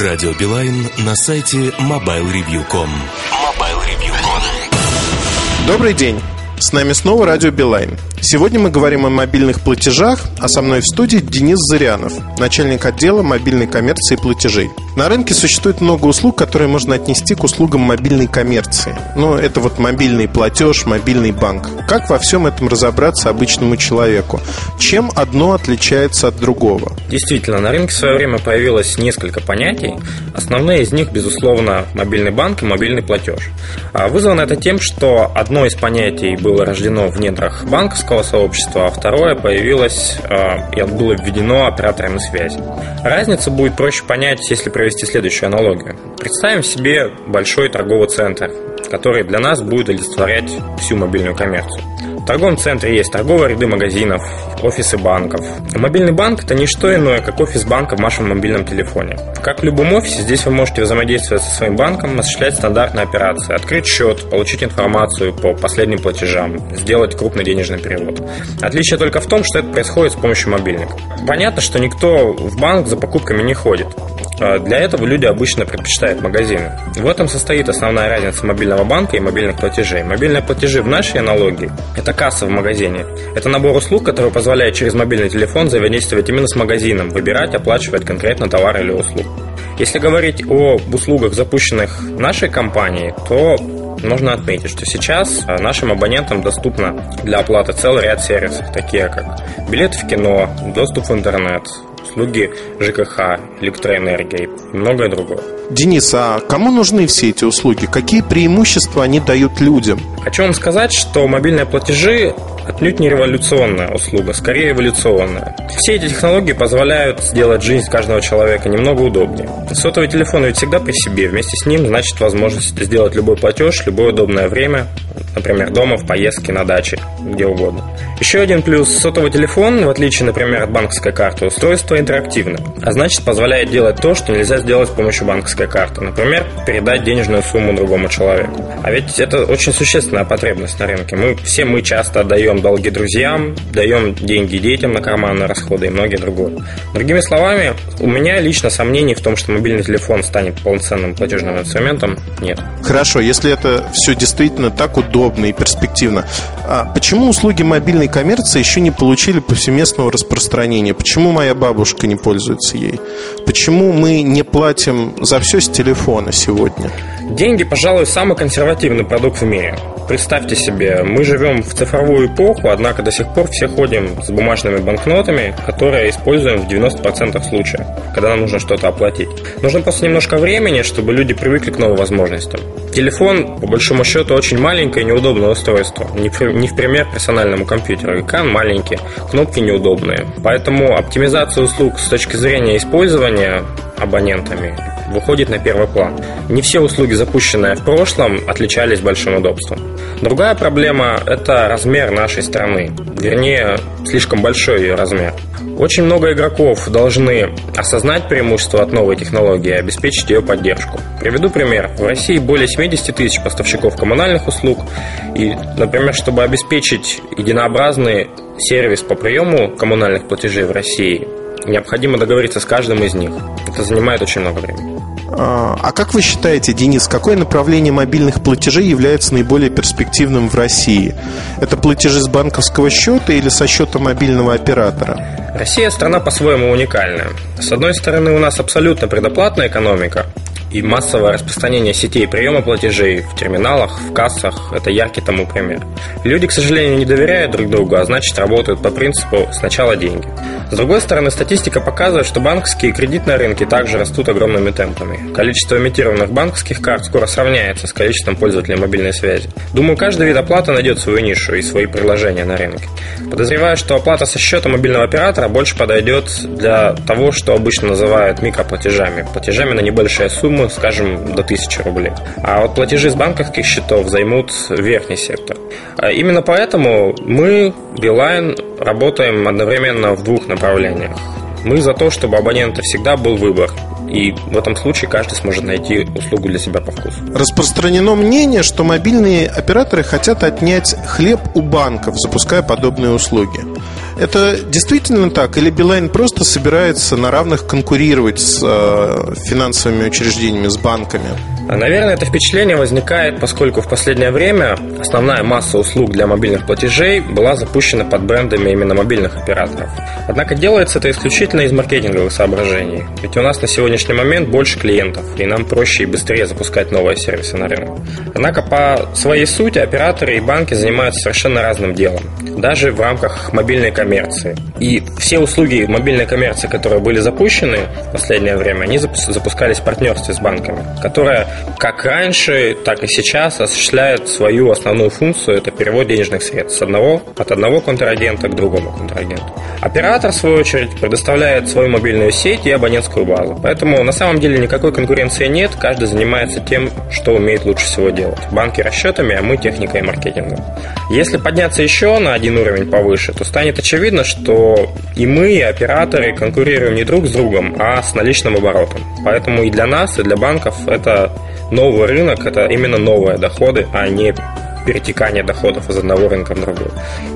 Радио Билайн на сайте mobilereview.com. MobileReview.com Добрый день! С нами снова Радио Билайн. Сегодня мы говорим о мобильных платежах, а со мной в студии Денис Зырянов, начальник отдела мобильной коммерции и платежей. На рынке существует много услуг, которые можно отнести к услугам мобильной коммерции. Ну, это вот мобильный платеж, мобильный банк. Как во всем этом разобраться обычному человеку? Чем одно отличается от другого? Действительно, на рынке в свое время появилось несколько понятий. Основные из них, безусловно, мобильный банк и мобильный платеж. А вызвано это тем, что одно из понятий было рождено в недрах банковского банковского сообщества, а второе появилось э, и было введено операторами связи. Разницу будет проще понять, если провести следующую аналогию. Представим себе большой торговый центр, который для нас будет олицетворять всю мобильную коммерцию. В торговом центре есть торговые ряды магазинов, офисы банков. Мобильный банк – это не что иное, как офис банка в вашем мобильном телефоне. Как в любом офисе, здесь вы можете взаимодействовать со своим банком, осуществлять стандартные операции, открыть счет, получить информацию по последним платежам, сделать крупный денежный перевод. Отличие только в том, что это происходит с помощью мобильника. Понятно, что никто в банк за покупками не ходит. А для этого люди обычно предпочитают магазины. В этом состоит основная разница мобильного банка и мобильных платежей. Мобильные платежи в нашей аналогии – это касса в магазине. Это набор услуг, который позволяет через мобильный телефон взаимодействовать именно с магазином, выбирать, оплачивать конкретно товар или услугу. Если говорить об услугах, запущенных нашей компанией, то нужно отметить, что сейчас нашим абонентам доступно для оплаты целый ряд сервисов, такие как билеты в кино, доступ в интернет, услуги ЖКХ, электроэнергия и многое другое. Денис, а кому нужны все эти услуги? Какие преимущества они дают людям? Хочу вам сказать, что мобильные платежи отнюдь не революционная услуга, скорее эволюционная. Все эти технологии позволяют сделать жизнь каждого человека немного удобнее. Сотовый телефон ведь всегда при себе, вместе с ним значит возможность сделать любой платеж, любое удобное время, например, дома, в поездке, на даче, где угодно. Еще один плюс – сотовый телефон, в отличие, например, от банковской карты, устройство интерактивно, а значит позволяет делать то, что нельзя сделать с помощью банковской карты. Например, передать денежную сумму другому человеку. А ведь это очень существенная потребность на рынке. Мы, все мы часто отдаем долги друзьям, даем деньги детям на карманные расходы и многие другое. Другими словами, у меня лично сомнений в том, что мобильный телефон станет полноценным платежным инструментом, нет. Хорошо, если это все действительно так удобно и перспективно, а почему услуги мобильной коммерции еще не получили повсеместного распространения? Почему моя бабушка не пользуется ей? Почему мы не платим за все с телефона сегодня? Деньги, пожалуй, самый консервативный продукт в мире. Представьте себе, мы живем в цифровую эпоху, однако до сих пор все ходим с бумажными банкнотами, которые используем в 90% случаев, когда нам нужно что-то оплатить. Нужно просто немножко времени, чтобы люди привыкли к новым возможностям. Телефон, по большому счету, очень маленькое и неудобное устройство. Не в, не в пример персональному компьютеру. Экран маленький, кнопки неудобные. Поэтому оптимизация услуг с точки зрения использования абонентами выходит на первый план. Не все услуги, запущенные в прошлом, отличались большим удобством. Другая проблема – это размер нашей страны, вернее, слишком большой ее размер. Очень много игроков должны осознать преимущество от новой технологии и обеспечить ее поддержку. Приведу пример. В России более 70 тысяч поставщиков коммунальных услуг. И, например, чтобы обеспечить единообразный сервис по приему коммунальных платежей в России, необходимо договориться с каждым из них. Это занимает очень много времени. А, а как вы считаете, Денис, какое направление мобильных платежей является наиболее перспективным в России? Это платежи с банковского счета или со счета мобильного оператора? Россия страна по-своему уникальная. С одной стороны, у нас абсолютно предоплатная экономика, и массовое распространение сетей приема платежей в терминалах, в кассах – это яркий тому пример. Люди, к сожалению, не доверяют друг другу, а значит работают по принципу «сначала деньги». С другой стороны, статистика показывает, что банковские и кредитные рынки также растут огромными темпами. Количество имитированных банковских карт скоро сравняется с количеством пользователей мобильной связи. Думаю, каждый вид оплаты найдет свою нишу и свои приложения на рынке. Подозреваю, что оплата со счета мобильного оператора больше подойдет для того, что обычно называют микроплатежами. Платежами на небольшие суммы, скажем, до 1000 рублей. А вот платежи с банковских счетов займут верхний сектор. А именно поэтому мы, Билайн, работаем одновременно в двух направлениях. Мы за то, чтобы абонента всегда был выбор. И в этом случае каждый сможет найти услугу для себя по вкусу. Распространено мнение, что мобильные операторы хотят отнять хлеб у банков, запуская подобные услуги. Это действительно так? Или Билайн просто собирается на равных конкурировать с э, финансовыми учреждениями, с банками? Наверное, это впечатление возникает, поскольку в последнее время основная масса услуг для мобильных платежей была запущена под брендами именно мобильных операторов. Однако делается это исключительно из маркетинговых соображений. Ведь у нас на сегодняшний момент больше клиентов, и нам проще и быстрее запускать новые сервисы на рынок. Однако по своей сути операторы и банки занимаются совершенно разным делом, даже в рамках мобильной коммерции. И все услуги мобильной коммерции, которые были запущены в последнее время, они запускались в партнерстве с банками, которая как раньше, так и сейчас осуществляет свою основную функцию, это перевод денежных средств с одного, от одного контрагента к другому контрагенту. Оператор, в свою очередь, предоставляет свою мобильную сеть и абонентскую базу. Поэтому на самом деле никакой конкуренции нет, каждый занимается тем, что умеет лучше всего делать. Банки расчетами, а мы техникой и маркетингом. Если подняться еще на один уровень повыше, то станет очевидно, что и мы, и операторы конкурируем не друг с другом, а с наличным оборотом. Поэтому и для нас, и для банков это новый рынок – это именно новые доходы, а не перетекание доходов из одного рынка в другой.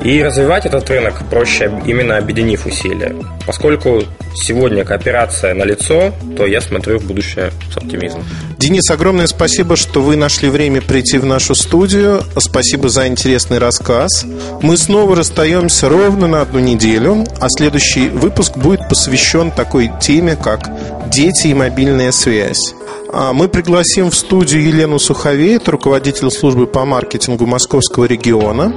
И развивать этот рынок проще именно объединив усилия. Поскольку сегодня кооперация на лицо, то я смотрю в будущее с оптимизмом. Денис, огромное спасибо, что вы нашли время прийти в нашу студию. Спасибо за интересный рассказ. Мы снова расстаемся ровно на одну неделю, а следующий выпуск будет посвящен такой теме, как дети и мобильная связь. А мы пригласим в студию Елену Суховей, руководитель службы по маркетингу Московского региона.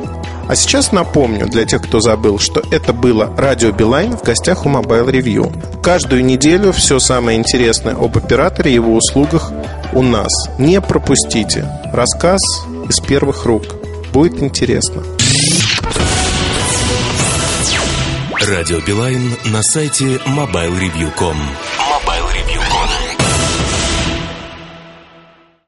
А сейчас напомню для тех, кто забыл, что это было Радио Билайн в гостях у Mobile Review. Каждую неделю все самое интересное об операторе и его услугах у нас. Не пропустите. Рассказ из первых рук. Будет интересно. Радио Билайн на сайте mobilereview.com.